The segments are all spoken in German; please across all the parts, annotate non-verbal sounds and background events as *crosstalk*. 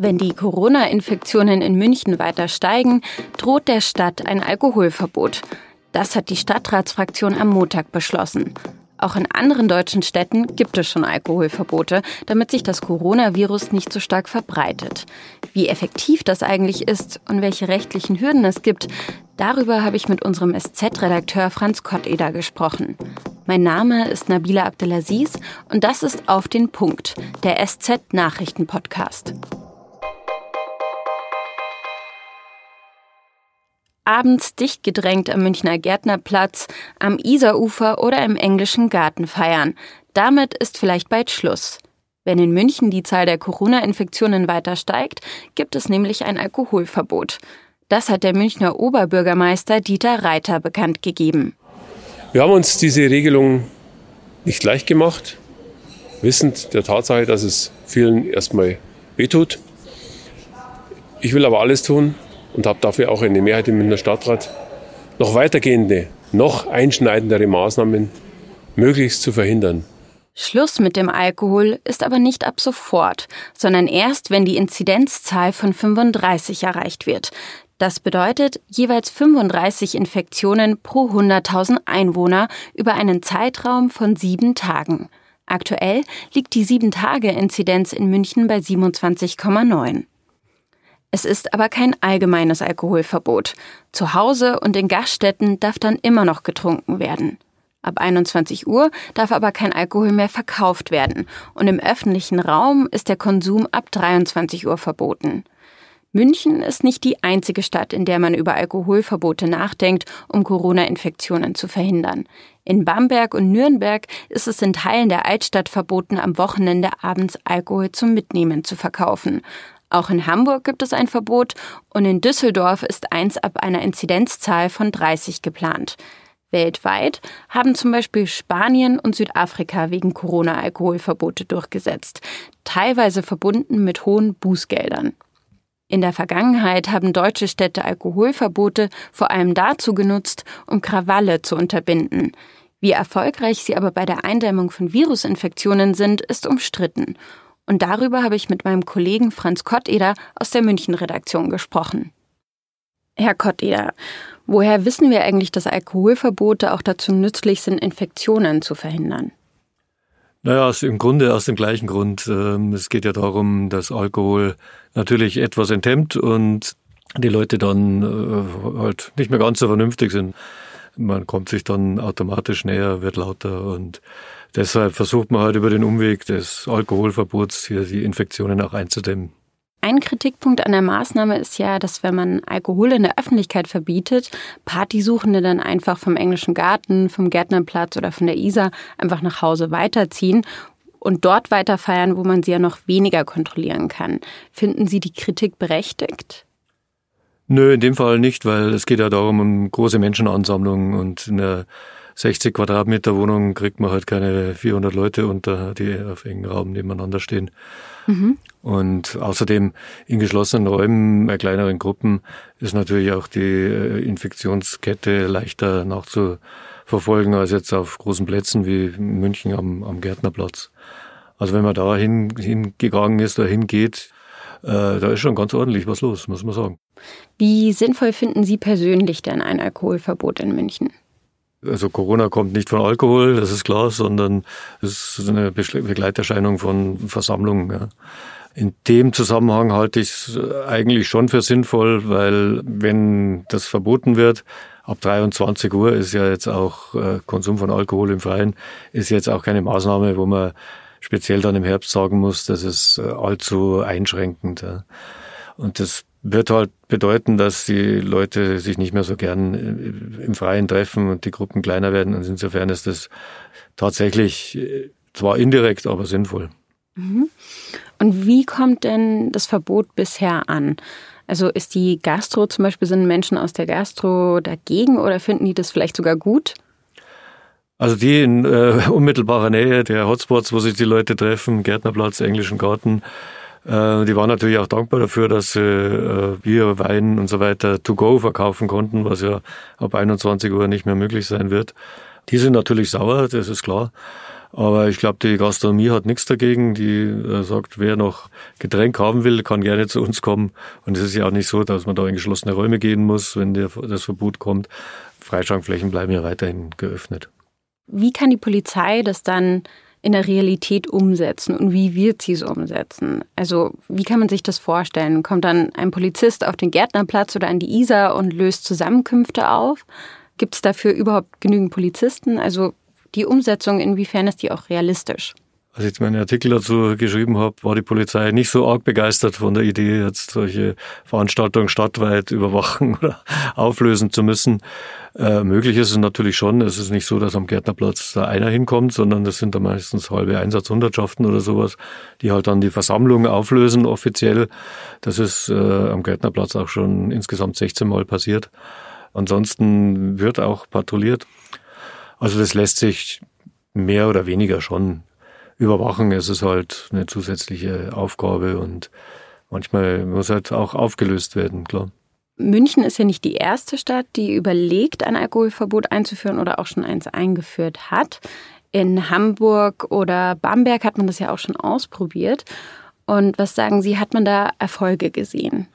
Wenn die Corona-Infektionen in München weiter steigen, droht der Stadt ein Alkoholverbot. Das hat die Stadtratsfraktion am Montag beschlossen. Auch in anderen deutschen Städten gibt es schon Alkoholverbote, damit sich das Coronavirus nicht so stark verbreitet. Wie effektiv das eigentlich ist und welche rechtlichen Hürden es gibt, darüber habe ich mit unserem SZ-Redakteur Franz Kotteder gesprochen. Mein Name ist Nabila Abdelaziz und das ist Auf den Punkt, der SZ-Nachrichten-Podcast. Abends dicht gedrängt am Münchner Gärtnerplatz, am Isarufer oder im englischen Garten feiern. Damit ist vielleicht bald Schluss. Wenn in München die Zahl der Corona-Infektionen weiter steigt, gibt es nämlich ein Alkoholverbot. Das hat der Münchner Oberbürgermeister Dieter Reiter bekannt gegeben. Wir haben uns diese Regelung nicht leicht gemacht, wissend der Tatsache, dass es vielen erstmal wehtut. Ich will aber alles tun, und habe dafür auch eine Mehrheit im Münchner Stadtrat, noch weitergehende, noch einschneidendere Maßnahmen möglichst zu verhindern. Schluss mit dem Alkohol ist aber nicht ab sofort, sondern erst, wenn die Inzidenzzahl von 35 erreicht wird. Das bedeutet jeweils 35 Infektionen pro 100.000 Einwohner über einen Zeitraum von sieben Tagen. Aktuell liegt die 7-Tage-Inzidenz in München bei 27,9. Es ist aber kein allgemeines Alkoholverbot. Zu Hause und in Gaststätten darf dann immer noch getrunken werden. Ab 21 Uhr darf aber kein Alkohol mehr verkauft werden und im öffentlichen Raum ist der Konsum ab 23 Uhr verboten. München ist nicht die einzige Stadt, in der man über Alkoholverbote nachdenkt, um Corona-Infektionen zu verhindern. In Bamberg und Nürnberg ist es in Teilen der Altstadt verboten, am Wochenende abends Alkohol zum Mitnehmen zu verkaufen. Auch in Hamburg gibt es ein Verbot und in Düsseldorf ist eins ab einer Inzidenzzahl von 30 geplant. Weltweit haben zum Beispiel Spanien und Südafrika wegen Corona Alkoholverbote durchgesetzt, teilweise verbunden mit hohen Bußgeldern. In der Vergangenheit haben deutsche Städte Alkoholverbote vor allem dazu genutzt, um Krawalle zu unterbinden. Wie erfolgreich sie aber bei der Eindämmung von Virusinfektionen sind, ist umstritten. Und darüber habe ich mit meinem Kollegen Franz Kotteder aus der München-Redaktion gesprochen. Herr Kotteder, woher wissen wir eigentlich, dass Alkoholverbote auch dazu nützlich sind, Infektionen zu verhindern? Naja, im Grunde aus dem gleichen Grund. Ähm, es geht ja darum, dass Alkohol natürlich etwas enthemmt und die Leute dann äh, halt nicht mehr ganz so vernünftig sind. Man kommt sich dann automatisch näher, wird lauter und Deshalb versucht man halt über den Umweg des Alkoholverbots hier die Infektionen auch einzudämmen. Ein Kritikpunkt an der Maßnahme ist ja, dass wenn man Alkohol in der Öffentlichkeit verbietet, Partysuchende dann einfach vom englischen Garten, vom Gärtnerplatz oder von der Isar einfach nach Hause weiterziehen und dort weiter feiern, wo man sie ja noch weniger kontrollieren kann. Finden Sie die Kritik berechtigt? Nö, in dem Fall nicht, weil es geht ja darum, um große Menschenansammlungen und in der 60 Quadratmeter Wohnung kriegt man halt keine 400 Leute unter, die auf engen Raum nebeneinander stehen. Mhm. Und außerdem in geschlossenen Räumen, bei kleineren Gruppen, ist natürlich auch die äh, Infektionskette leichter nachzuverfolgen als jetzt auf großen Plätzen wie München am, am Gärtnerplatz. Also wenn man da hin, hingegangen ist oder hingeht, äh, da ist schon ganz ordentlich was los, muss man sagen. Wie sinnvoll finden Sie persönlich denn ein Alkoholverbot in München? Also Corona kommt nicht von Alkohol, das ist klar, sondern es ist eine Begleiterscheinung von Versammlungen. Ja. In dem Zusammenhang halte ich es eigentlich schon für sinnvoll, weil wenn das verboten wird, ab 23 Uhr ist ja jetzt auch äh, Konsum von Alkohol im Freien, ist jetzt auch keine Maßnahme, wo man speziell dann im Herbst sagen muss, das ist äh, allzu einschränkend. Und das wird halt bedeuten, dass die Leute sich nicht mehr so gern äh, im Freien treffen und die Gruppen kleiner werden. Und insofern ist das tatsächlich äh, zwar indirekt, aber sinnvoll. Mhm. Und wie kommt denn das Verbot bisher an? Also ist die Gastro zum Beispiel, sind Menschen aus der Gastro dagegen oder finden die das vielleicht sogar gut? Also die in äh, *laughs* unmittelbarer Nähe der Hotspots, wo sich die Leute treffen, Gärtnerplatz, Englischen Garten, äh, die waren natürlich auch dankbar dafür, dass sie äh, Bier, Wein und so weiter to go verkaufen konnten, was ja ab 21 Uhr nicht mehr möglich sein wird. Die sind natürlich sauer, das ist klar. Aber ich glaube, die Gastronomie hat nichts dagegen. Die äh, sagt, wer noch Getränk haben will, kann gerne zu uns kommen. Und es ist ja auch nicht so, dass man da in geschlossene Räume gehen muss, wenn das Verbot kommt. Freischankflächen bleiben ja weiterhin geöffnet. Wie kann die Polizei das dann in der Realität umsetzen und wie wird sie es umsetzen? Also wie kann man sich das vorstellen? Kommt dann ein Polizist auf den Gärtnerplatz oder an die Isar und löst Zusammenkünfte auf? Gibt es dafür überhaupt genügend Polizisten? Also die Umsetzung, inwiefern ist die auch realistisch? Als ich meinen Artikel dazu geschrieben habe, war die Polizei nicht so arg begeistert von der Idee, jetzt solche Veranstaltungen stadtweit überwachen *laughs* oder auflösen zu müssen. Äh, möglich ist es natürlich schon. Es ist nicht so, dass am Gärtnerplatz da einer hinkommt, sondern das sind da meistens halbe Einsatzhundertschaften oder sowas, die halt dann die Versammlung auflösen offiziell. Das ist äh, am Gärtnerplatz auch schon insgesamt 16 Mal passiert. Ansonsten wird auch patrouilliert. Also das lässt sich mehr oder weniger schon überwachen. Es ist halt eine zusätzliche Aufgabe und manchmal muss halt auch aufgelöst werden, klar. München ist ja nicht die erste Stadt, die überlegt, ein Alkoholverbot einzuführen oder auch schon eins eingeführt hat. In Hamburg oder Bamberg hat man das ja auch schon ausprobiert. Und was sagen Sie, hat man da Erfolge gesehen?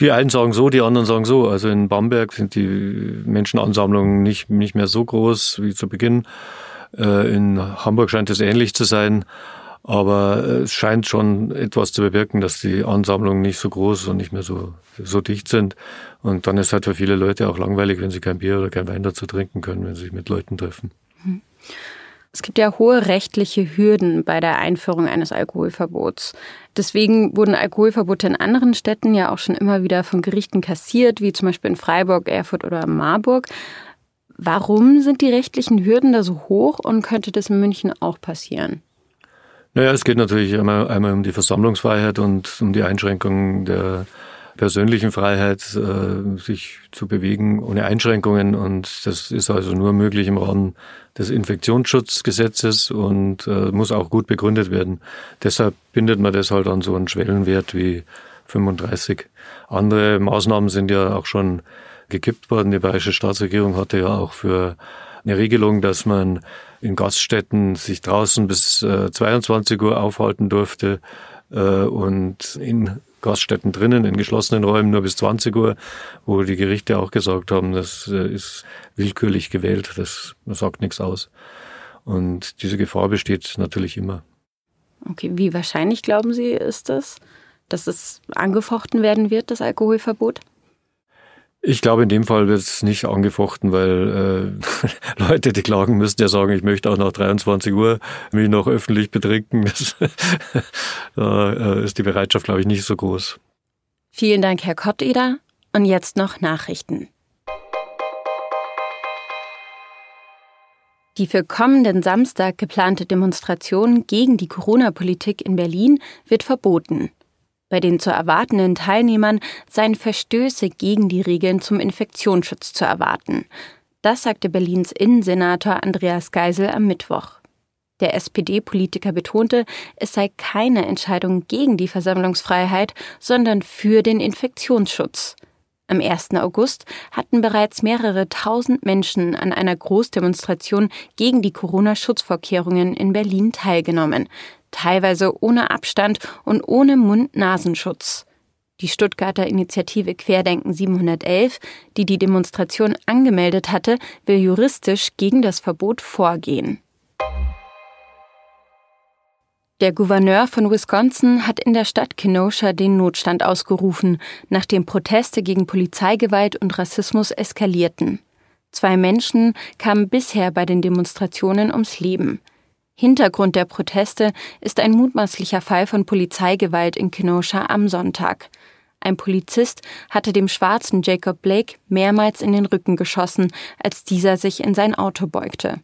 Die einen sagen so, die anderen sagen so. Also in Bamberg sind die Menschenansammlungen nicht, nicht mehr so groß wie zu Beginn. Äh, in Hamburg scheint es ähnlich zu sein. Aber es scheint schon etwas zu bewirken, dass die Ansammlungen nicht so groß und nicht mehr so, so dicht sind. Und dann ist halt für viele Leute auch langweilig, wenn sie kein Bier oder kein Wein dazu trinken können, wenn sie sich mit Leuten treffen. Hm. Es gibt ja hohe rechtliche Hürden bei der Einführung eines Alkoholverbots. Deswegen wurden Alkoholverbote in anderen Städten ja auch schon immer wieder von Gerichten kassiert, wie zum Beispiel in Freiburg, Erfurt oder Marburg. Warum sind die rechtlichen Hürden da so hoch und könnte das in München auch passieren? Naja, es geht natürlich einmal, einmal um die Versammlungsfreiheit und um die Einschränkung der persönlichen Freiheit, äh, sich zu bewegen ohne Einschränkungen. Und das ist also nur möglich im Rahmen des Infektionsschutzgesetzes und äh, muss auch gut begründet werden. Deshalb bindet man das halt an so einen Schwellenwert wie 35. Andere Maßnahmen sind ja auch schon gekippt worden. Die bayerische Staatsregierung hatte ja auch für eine Regelung, dass man in Gaststätten sich draußen bis äh, 22 Uhr aufhalten durfte äh, und in Gaststätten drinnen, in geschlossenen Räumen nur bis 20 Uhr, wo die Gerichte auch gesagt haben, das äh, ist willkürlich gewählt, das sagt nichts aus. Und diese Gefahr besteht natürlich immer. Okay, wie wahrscheinlich glauben Sie, ist das, dass es angefochten werden wird, das Alkoholverbot? Ich glaube, in dem Fall wird es nicht angefochten, weil äh, *laughs* Leute, die klagen, müssen ja sagen, ich möchte auch nach 23 Uhr mich noch öffentlich betrinken. *laughs* Das, da äh, ist die Bereitschaft, glaube ich, nicht so groß. Vielen Dank, Herr Kotteder. Und jetzt noch Nachrichten. Die für kommenden Samstag geplante Demonstration gegen die Corona-Politik in Berlin wird verboten. Bei den zu erwartenden Teilnehmern seien Verstöße gegen die Regeln zum Infektionsschutz zu erwarten. Das sagte Berlins Innensenator Andreas Geisel am Mittwoch. Der SPD-Politiker betonte, es sei keine Entscheidung gegen die Versammlungsfreiheit, sondern für den Infektionsschutz. Am 1. August hatten bereits mehrere tausend Menschen an einer Großdemonstration gegen die Corona-Schutzvorkehrungen in Berlin teilgenommen teilweise ohne Abstand und ohne Mund-Nasenschutz. Die Stuttgarter Initiative Querdenken 711, die die Demonstration angemeldet hatte, will juristisch gegen das Verbot vorgehen. Der Gouverneur von Wisconsin hat in der Stadt Kenosha den Notstand ausgerufen, nachdem Proteste gegen Polizeigewalt und Rassismus eskalierten. Zwei Menschen kamen bisher bei den Demonstrationen ums Leben. Hintergrund der Proteste ist ein mutmaßlicher Fall von Polizeigewalt in Kenosha am Sonntag. Ein Polizist hatte dem schwarzen Jacob Blake mehrmals in den Rücken geschossen, als dieser sich in sein Auto beugte.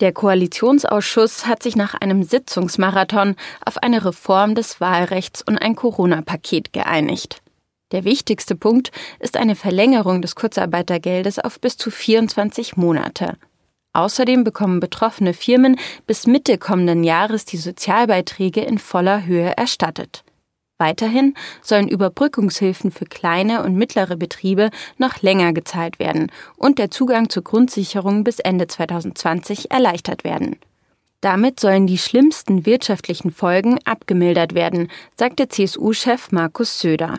Der Koalitionsausschuss hat sich nach einem Sitzungsmarathon auf eine Reform des Wahlrechts und ein Corona-Paket geeinigt. Der wichtigste Punkt ist eine Verlängerung des Kurzarbeitergeldes auf bis zu 24 Monate. Außerdem bekommen betroffene Firmen bis Mitte kommenden Jahres die Sozialbeiträge in voller Höhe erstattet. Weiterhin sollen Überbrückungshilfen für kleine und mittlere Betriebe noch länger gezahlt werden und der Zugang zur Grundsicherung bis Ende 2020 erleichtert werden. Damit sollen die schlimmsten wirtschaftlichen Folgen abgemildert werden, sagte CSU-Chef Markus Söder.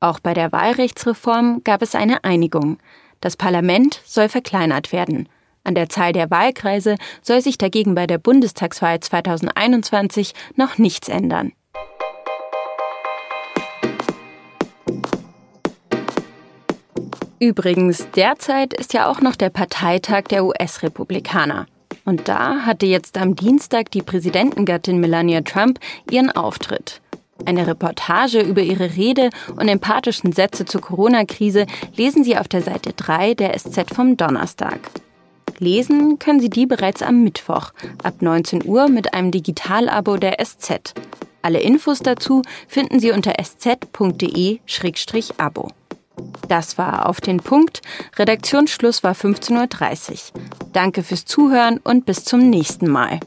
Auch bei der Wahlrechtsreform gab es eine Einigung. Das Parlament soll verkleinert werden. An der Zahl der Wahlkreise soll sich dagegen bei der Bundestagswahl 2021 noch nichts ändern. Übrigens, derzeit ist ja auch noch der Parteitag der US-Republikaner. Und da hatte jetzt am Dienstag die Präsidentengattin Melania Trump ihren Auftritt. Eine Reportage über ihre Rede und empathischen Sätze zur Corona-Krise lesen Sie auf der Seite 3 der SZ vom Donnerstag. Lesen können Sie die bereits am Mittwoch ab 19 Uhr mit einem Digitalabo der SZ. Alle Infos dazu finden Sie unter sz.de-abo. Das war auf den Punkt. Redaktionsschluss war 15.30 Uhr. Danke fürs Zuhören und bis zum nächsten Mal.